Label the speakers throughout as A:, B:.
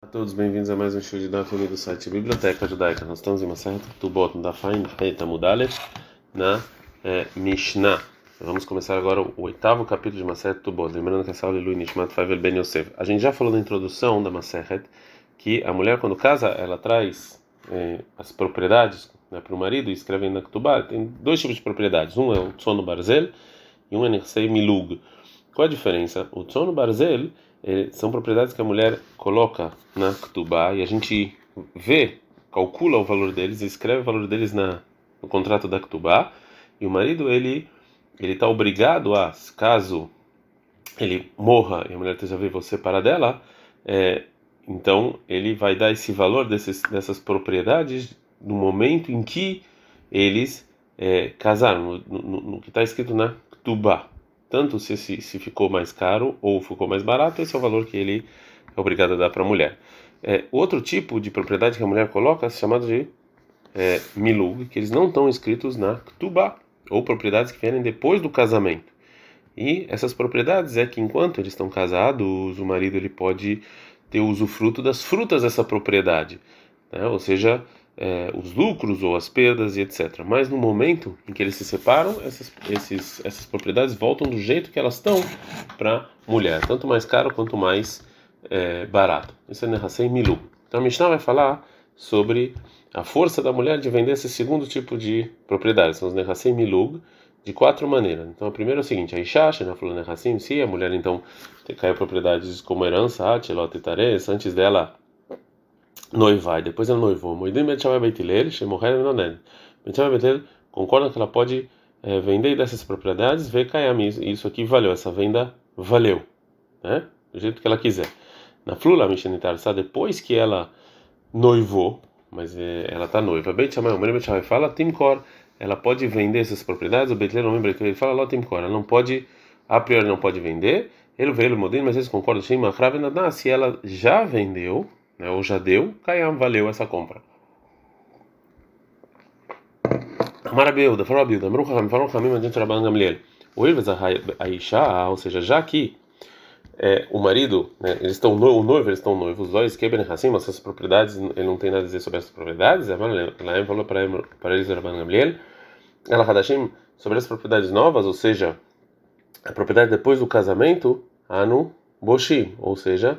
A: Olá a todos, bem-vindos a mais um show de Daf do site Biblioteca Judaica. Nós estamos em uma certa Tubot, no Dafain Tamudale, na é, Mishnah. Vamos começar agora o oitavo capítulo de Maseret Tubot. Lembrando que essa aula é Lui Nishmat Faivel Ben Yosef. A gente já falou na introdução da Maseret que a mulher, quando casa, ela traz é, as propriedades né, para o marido e escreve na Ketubah. Tem dois tipos de propriedades: um é o Tsono Barzel e um é Nersei Milug. Qual a diferença? O Tsono Barzel são propriedades que a mulher coloca na Ketubah e a gente vê, calcula o valor deles, escreve o valor deles na, no contrato da Ketubah. E o marido ele ele está obrigado a, caso ele morra e a mulher esteja viva ou separar dela, é, então ele vai dar esse valor desses, dessas propriedades no momento em que eles é, casaram, no, no, no que está escrito na Ketubah tanto se, se, se, ficou mais caro ou ficou mais barato, esse é o valor que ele é obrigado a dar para a mulher. É, outro tipo de propriedade que a mulher coloca é chamado de é, milug, que eles não estão escritos na Ktubá, ou propriedades que vêm depois do casamento. E essas propriedades é que enquanto eles estão casados, o marido ele pode ter usufruto das frutas dessa propriedade, né? ou seja, é, os lucros ou as perdas e etc. Mas no momento em que eles se separam, essas, esses, essas propriedades voltam do jeito que elas estão para mulher, tanto mais caro quanto mais é, barato. Isso é Nehasei Milu. Então a Mishnah vai falar sobre a força da mulher de vender esse segundo tipo de propriedades, são os Nehasei Milug, de quatro maneiras. Então a primeira é o seguinte: a Ishash, na falou Nehassim, se a mulher então cai propriedades como herança, Atilot e antes dela noivai, depois ela noivou. Moedim Betchamay Beitilel, Shemoher Menonen. Betchamay Beitilel concorda que ela pode é, vender dessas propriedades, ver Kayam, isso aqui valeu, essa venda valeu, né? Do jeito que ela quiser. Na Flula Mishenitar, depois que ela noivou, mas é, ela está noiva, Beit Shammai, o Beit Shammai fala, Timkor, ela pode vender essas propriedades, o Beit Lel, o ele fala, Ló Timkor, ela não pode, a priori não pode vender, ele veio modelo, mas eles concordam, se ela já vendeu, né, ou já deu, Kayam valeu essa compra. Marabeuda, falou a Bilda, Mrucham, falou Ramim, adiante Rabban Gamliel. O Ilvez Aisha, ou seja, já que é, o marido, né, eles estão o noivo, eles estão noivos, os dois quebem assim, mas essas propriedades, ele não tem nada a dizer sobre essas propriedades. Ela falou para eles, Rabban Gamliel, ela Hadashim, sobre as propriedades novas, ou seja, a propriedade depois do casamento, Anu Boshi, ou seja,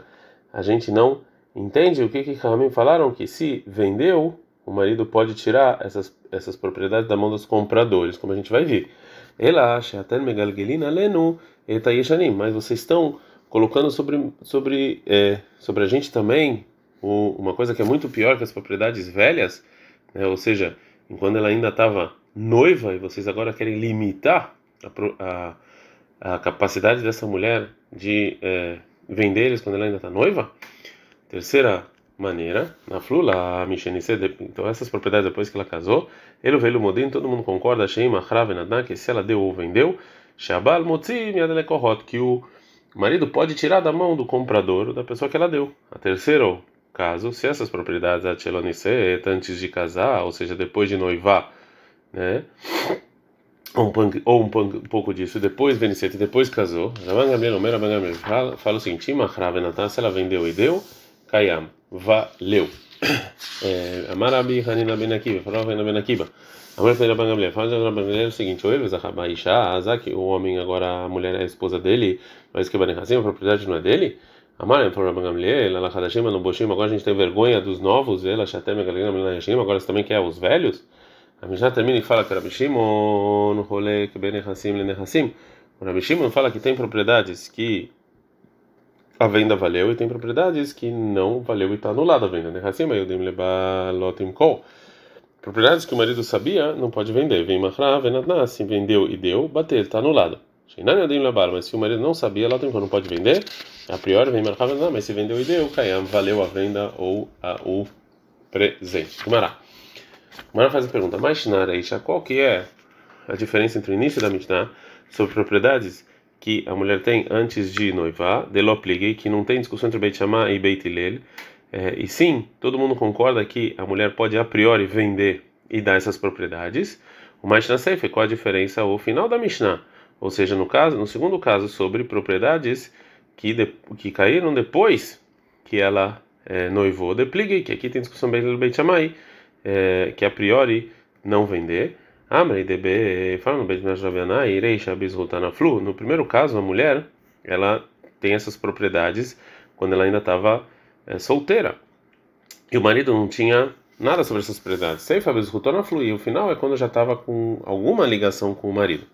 A: a gente não Entende o que que Ramim falaram? Que se vendeu, o marido pode tirar essas, essas propriedades da mão dos compradores, como a gente vai ver. Ela acha até megalgelina lenu etayeshanim, mas vocês estão colocando sobre sobre é, sobre a gente também o, uma coisa que é muito pior que as propriedades velhas, né? ou seja, enquanto ela ainda estava noiva e vocês agora querem limitar a, a, a capacidade dessa mulher de é, vender eles quando ela ainda está noiva. Terceira maneira, na flula, então essas propriedades depois que ela casou, ele veio o modim, todo mundo concorda, Sheima Hravenadan, que se ela deu ou vendeu, Shabal Motzi Miadelekorot, que o marido pode tirar da mão do comprador da pessoa que ela deu. A terceira caso, se essas propriedades Achelonice, antes de casar, ou seja, depois de noivar, né? Ou um, ou um pouco disso, depois venicete, depois casou, fala o seguinte: se ela vendeu e deu, Kayam. Valeu. Amarabi Hanina Ben Akiva. Falou Hanina Ben Akiva. Amar Rabban Gamliel. Fala Rabban Gamliel o seguinte: o Elves Aisha, que o homem agora a mulher é a esposa dele, mas que Bani Hassim, a propriedade não é dele. Amar para Rabban Gamliel, ela Hadashim no Boshim, agora a gente tem vergonha dos novos, ela Shatem Galina Ben Hashim, agora você também quer os velhos? A Mishnah termina e fala que Rabi Shimon, Rolek Ben Hassim, Len Hassim. O Rabi Shimon fala que tem propriedades que a venda valeu e tem propriedades que não valeu e está anulada a venda. Né? Assim, propriedades que o marido sabia não pode vender. Vem se vendeu e deu, bater, está anulado. Mas se o marido não sabia, tem não pode vender. A priori vem mas se vendeu e deu, valeu a venda ou a, o presente. Gumará. Gumará faz a pergunta, mas qual que é a diferença entre o início da Mishnah sobre propriedades que a mulher tem antes de noivar, de que não tem discussão entre Beit Shammai e Beit Hillel, é, e sim, todo mundo concorda que a mulher pode a priori vender e dar essas propriedades. O Mishnah Sefer, qual a diferença? O final da Mishnah, ou seja, no caso, no segundo caso sobre propriedades que de, que caíram depois que ela é, noivou depligue, que aqui tem discussão bem do Beit Shammai, é, que a priori não vender. Amrei DB, fala no Shammai, Ireisha Bizrutana Flu. No primeiro caso, a mulher, ela tem essas propriedades quando ela ainda estava é, solteira. E o marido não tinha nada sobre essas propriedades. Seifa Bizrutana Flu. E o final é quando já estava com alguma ligação com o marido.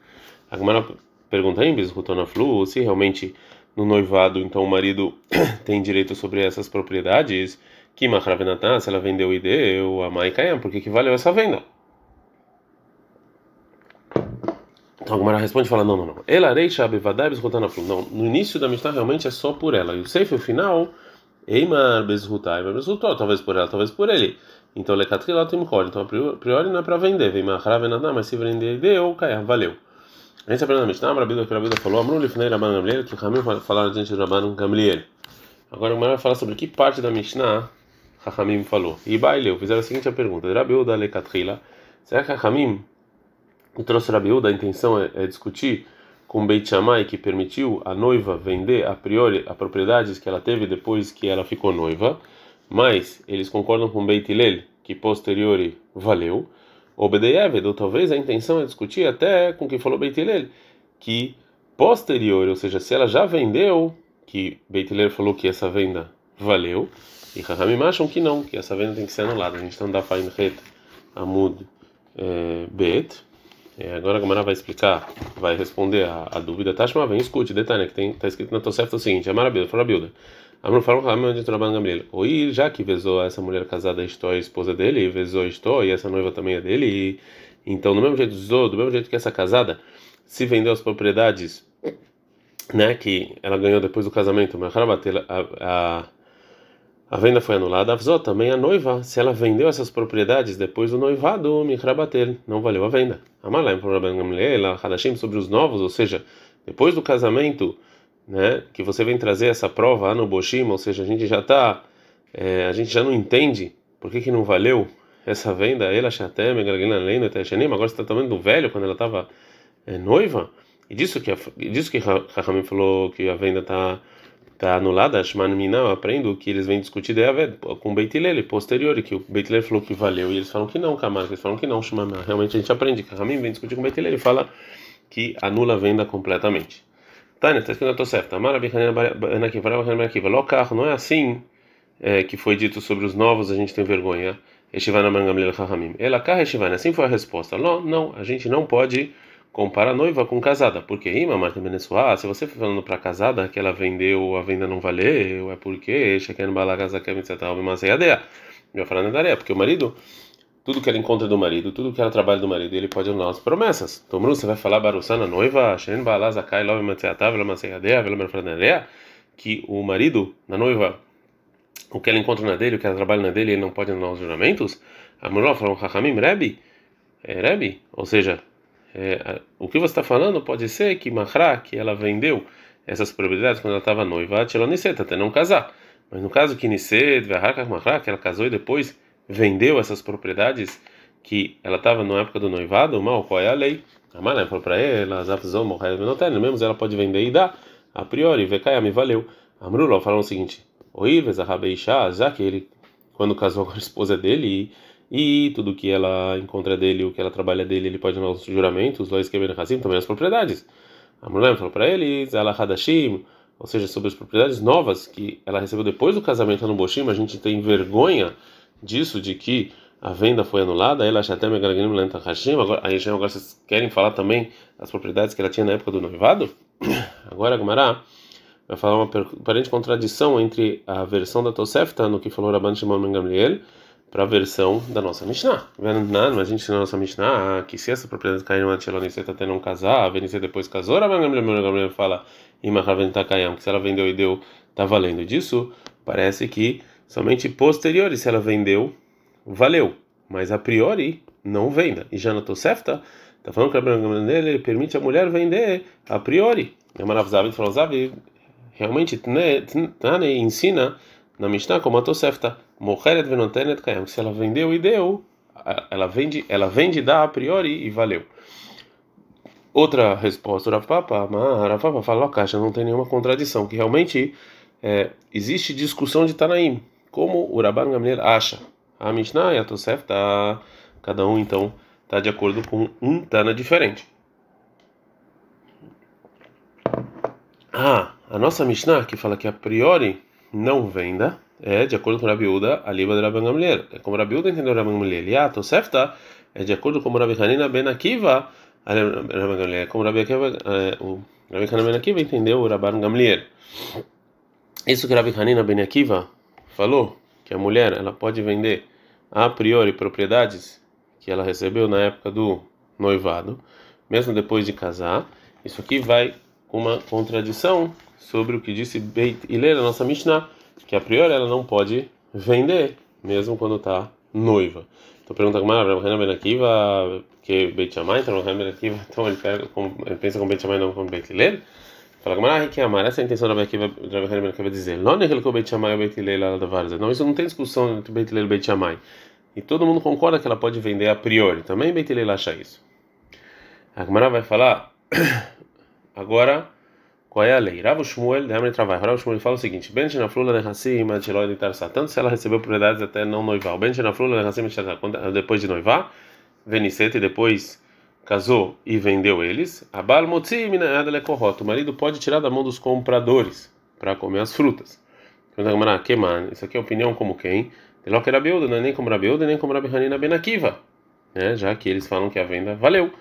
A: A Gemara pergunta em Bizrutana Flu se realmente no noivado, então o marido tem direito sobre essas propriedades, que Mahravenatá, se ela vendeu e deu a Maikayam, por que, que valeu essa venda? Então Gumara responde e fala: não, não, não. Ela reisha bevadai Não, no início da Mishnah realmente é só por ela. E o Seif, o final, Eimar bezrutai, bezrutou, talvez por ela, talvez por ele. Então, lecatrila tem Então, a priori não é para vender. Vem Mahravenatá, mas se vender deu, Kayam, valeu. A gente aprende na Mishnah, Rabida, que Rabida falou, Amru lifnei Rabban Gamliel, que Ramim falaram diante de Rabban Gamliel. Agora o vai falar sobre que parte da Mishnah Rahamim falou. E Baileu, fizeram a seguinte pergunta: Rabiuda lekatrila. Será que Rahamim trouxe Rabiuda? A intenção é, é discutir com Beit Shammai que permitiu a noiva vender a priori a propriedades que ela teve depois que ela ficou noiva, mas eles concordam com Beit Hillel que posteriori valeu. Obedeyev, ou talvez a intenção é discutir até com o que falou Beit Hillel, que posterior, ou seja, se ela já vendeu, que Beit Hillel falou que essa venda valeu, e Rahamim acham que não, que essa venda tem que ser anulada. A gente está no Dafain Het Amud é, Bet. É, agora a Gamara vai explicar, vai responder a, a dúvida. Tashma, vem, escute, detalhe, que está escrito na Tosefta o seguinte: Amara Bilda, fala Bilda. Amru falou Ramim onde trabalha Gamliel. Oi, já que vezou essa mulher casada, estou a esposa dele, e vezou estou, e essa noiva também é dele, e, então do mesmo jeito Zô, do mesmo jeito que essa casada, se vendeu as propriedades, né, que ela ganhou depois do casamento, mas a, a, a venda foi anulada, a também a noiva, se ela vendeu essas propriedades depois do noivado, Mikrabatel, não valeu a venda. Amalaim Gamliel, Hadashim sobre os novos, ou seja, depois do casamento né, que você vem trazer essa prova no Boshim, ou seja, a gente já está, é, a gente já não entende por que, que não valeu essa venda, ela até agora você está também do velho quando ela estava é, noiva, e disso que disso que Rahamim falou que a venda está tá anulada, Shman Minah, aprendo que eles vêm discutir com o Beit Hillel, posterior, que o Beit Hillel falou que valeu, e eles falam que não, Kamar, eles falam que não, Shman Realmente a gente aprende que vem discutir com o Beit Hillel e fala que anula a venda completamente. Tânia, está escrito na Tosefta. Amara Bichanekiva. Locar, não é assim é, que foi dito sobre os novos, a gente tem vergonha. Eshivana Mangamlil Rahamim. Ela cá, Eshivana, assim foi a resposta. Não, não, a gente não pode comparar noiva com casada. Porque, Ima, Marta Benesua, se você for falando para casada que ela vendeu, a venda não valeu, é porque, Sheken Balagazakem, etc. Eu falando da areia, porque o marido tudo que ela encontra do marido, tudo que ela trabalha do marido, ele pode anular as promessas. Então, você vai falar Barussana, noiva, que o marido, na noiva, o que ela encontra na dele, o que ela trabalha na dele, ele não pode anular os juramentos? A mulher falou, Hachamim, Rebi, é Rebi, ou seja, é, o que você está falando pode ser que Mahra, que ela vendeu essas propriedades quando ela estava noiva, Tcheloniseta, até não casar. Mas no caso que Niset, Mahra, que ela casou e depois vendeu essas propriedades que ela estava na época do noivado, mal, qual é a lei? A Malé falou para ela, Zafzom, no mesmo ela pode vender e dar, a priori, me valeu. Amrullah falou o seguinte: Oi, Vezahabeisha, já que ele, quando casou com a esposa dele, e, e tudo que ela encontra dele, o que ela trabalha dele, ele pode dar os juramentos, Lois Keben Hazim, também as propriedades. Amrullah falou para ele, Zala Hadashim, ou seja, sobre as propriedades novas que ela recebeu depois do casamento no Boshim, a gente tem vergonha disso, de que a venda foi anulada, ela já até me agora aí já agora vocês querem falar também das propriedades que ela tinha na época do noivado? Agora a Gumará vai falar uma aparente contradição entre a versão da Tosefta no que falou Rabban Shimon Ben Gamliel para a versão da nossa Mishnah. Mas a gente na nossa Mishnah que se essa propriedade cair numa Tcheloniceta até não casar, a Venice depois casou, Rabban Gamliel fala que se ela vendeu e deu, tá valendo disso, parece que Somente posteriori, se ela vendeu, valeu. Mas a priori, não venda. E já na Tosefta, está falando que a ele permite a mulher vender a priori. A Maravzavi falou, realmente Tane ensina na Mishnah como a Tosefta. Mocheret venotenet kayam. Se ela vendeu e deu, ela vende, ela vende dá a priori e valeu. Outra resposta, Rav Papa, Rav Papa fala, caixa, não tem nenhuma contradição, que realmente é, existe discussão de Tanaim como o Rabban Gamliel acha. A Mishnah e a Tosef tá cada um então tá de acordo com um Tana diferente. Ah, a nossa Mishnah que fala que a priori não venda é de acordo com Rabi Uda, a liba de Rabban Gamliel. É como Rabi Uda entendeu Rabban Gamliel. E a Tosefta é de acordo com Rabi Hanina ben Akiva, Rabban Gamliel. É como Rabi Akiva, o Rabi Hanina ben Akiva entendeu o Rabban Gamliel. Isso que Rabi Hanina ben Akiva falou, que a mulher ela pode vender a priori propriedades que ela recebeu na época do noivado, mesmo depois de casar. Isso aqui vai uma contradição sobre o que disse Beit Hillel, a nossa Mishnah, que a priori ela não pode vender, mesmo quando está noiva. Então pergunta como é Rabi Ben Akiva, que Beit Shammai, então Rabi Ben Akiva, então ele, pega, ele pensa com Beit Shammai não com Beit Hillel. Fala como é que amar essa é a intenção da Rabi Akiva, Rabi Ben Akiva dizer, não é que Beit Shammai ou Beit Hillel Não, isso não tem discussão entre Beit Hillel e Beit Shammai. E todo mundo concorda que ela pode vender a priori. Também Beit Hillel acha isso. A Gemara vai falar agora qual é a lei? Rav Shmuel, Dehamre Travai. Rav Shmuel fala o seguinte: Ben Shenaflula Nehassim Adshiloi Tarsá. Tanto se ela recebeu propriedades até não noivar. Ben Shenaflula Nehassim depois de noivar, Venicete depois casou e vendeu eles. Abal Motzi Minaad Lekorot. O marido pode tirar da mão dos compradores para comer as frutas. Isso aqui é opinião como quem? Deló que Rabiuda, não é nem como Rabiuda, nem como Rabi Hanina Ben Akiva. Né? Já que eles falam que a venda valeu.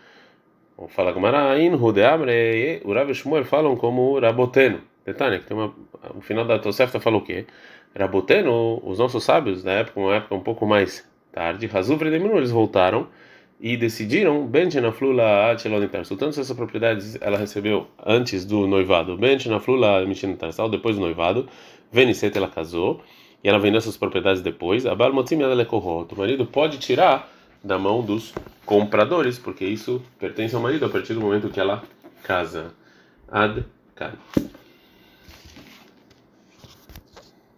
A: Ou fala Gamarain, Rudeamre, o Rav Shmuel falam como Raboteno. Detalhe, que tem uma, o final da Tosefta falou o quê? Raboteno, os nossos sábios da época, uma época um pouco mais tarde, Hazuvre de eles voltaram e decidiram Benchena Flula Achelonitarsu. Tanto se essa propriedade ela recebeu antes do noivado, Benchena Flula Michinitarsal, depois do noivado, Venicete ela casou e ela vendeu essas propriedades depois. Abal Motzim O marido pode tirar da mão dos compradores, porque isso pertence ao marido a partir do momento que ela casa. Ad -kan.